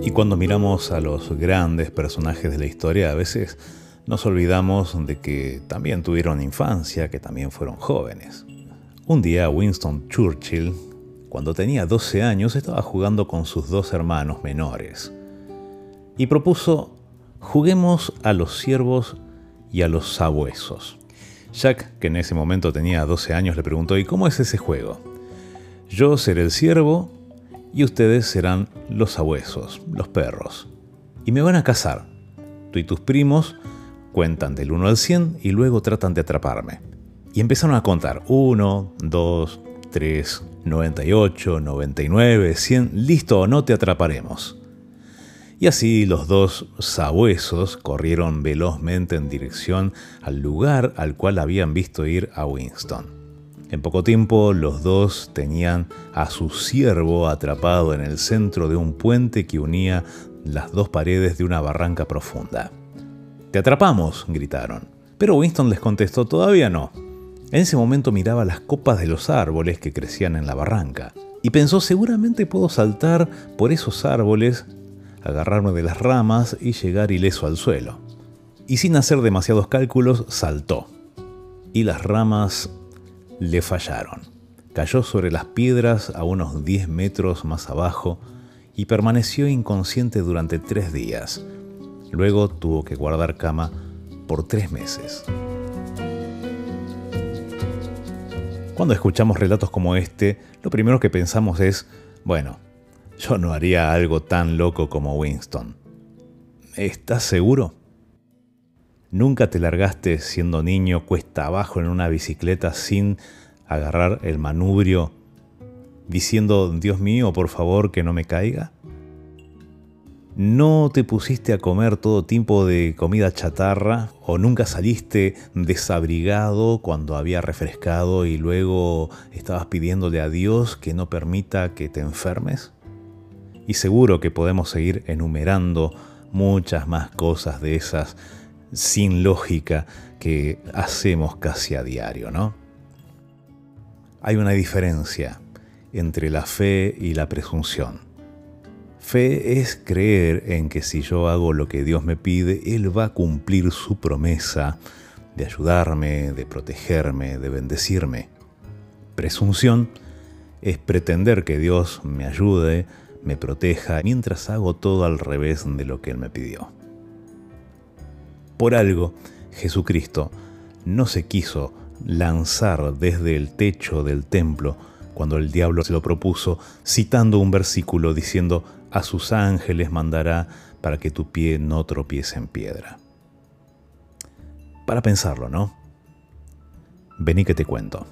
Y cuando miramos a los grandes personajes de la historia, a veces nos olvidamos de que también tuvieron infancia, que también fueron jóvenes. Un día Winston Churchill, cuando tenía 12 años, estaba jugando con sus dos hermanos menores y propuso, juguemos a los ciervos y a los sabuesos. Jack, que en ese momento tenía 12 años, le preguntó, ¿y cómo es ese juego? Yo seré el ciervo y ustedes serán los sabuesos, los perros. Y me van a cazar. Tú y tus primos cuentan del 1 al 100 y luego tratan de atraparme. Y empezaron a contar 1, 2, 3, 98, 99, 100, listo, no te atraparemos. Y así los dos sabuesos corrieron velozmente en dirección al lugar al cual habían visto ir a Winston. En poco tiempo los dos tenían a su ciervo atrapado en el centro de un puente que unía las dos paredes de una barranca profunda. Te atrapamos, gritaron. Pero Winston les contestó, todavía no. En ese momento miraba las copas de los árboles que crecían en la barranca y pensó seguramente puedo saltar por esos árboles agarrarme de las ramas y llegar ileso al suelo. Y sin hacer demasiados cálculos, saltó. Y las ramas le fallaron. Cayó sobre las piedras a unos 10 metros más abajo y permaneció inconsciente durante tres días. Luego tuvo que guardar cama por tres meses. Cuando escuchamos relatos como este, lo primero que pensamos es, bueno, yo no haría algo tan loco como Winston. ¿Estás seguro? ¿Nunca te largaste siendo niño cuesta abajo en una bicicleta sin agarrar el manubrio diciendo, Dios mío, por favor, que no me caiga? ¿No te pusiste a comer todo tipo de comida chatarra? ¿O nunca saliste desabrigado cuando había refrescado y luego estabas pidiéndole a Dios que no permita que te enfermes? Y seguro que podemos seguir enumerando muchas más cosas de esas sin lógica que hacemos casi a diario, ¿no? Hay una diferencia entre la fe y la presunción. Fe es creer en que si yo hago lo que Dios me pide, Él va a cumplir su promesa de ayudarme, de protegerme, de bendecirme. Presunción es pretender que Dios me ayude, me proteja mientras hago todo al revés de lo que Él me pidió. Por algo, Jesucristo no se quiso lanzar desde el techo del templo cuando el diablo se lo propuso, citando un versículo diciendo, a sus ángeles mandará para que tu pie no tropiece en piedra. Para pensarlo, ¿no? Vení que te cuento.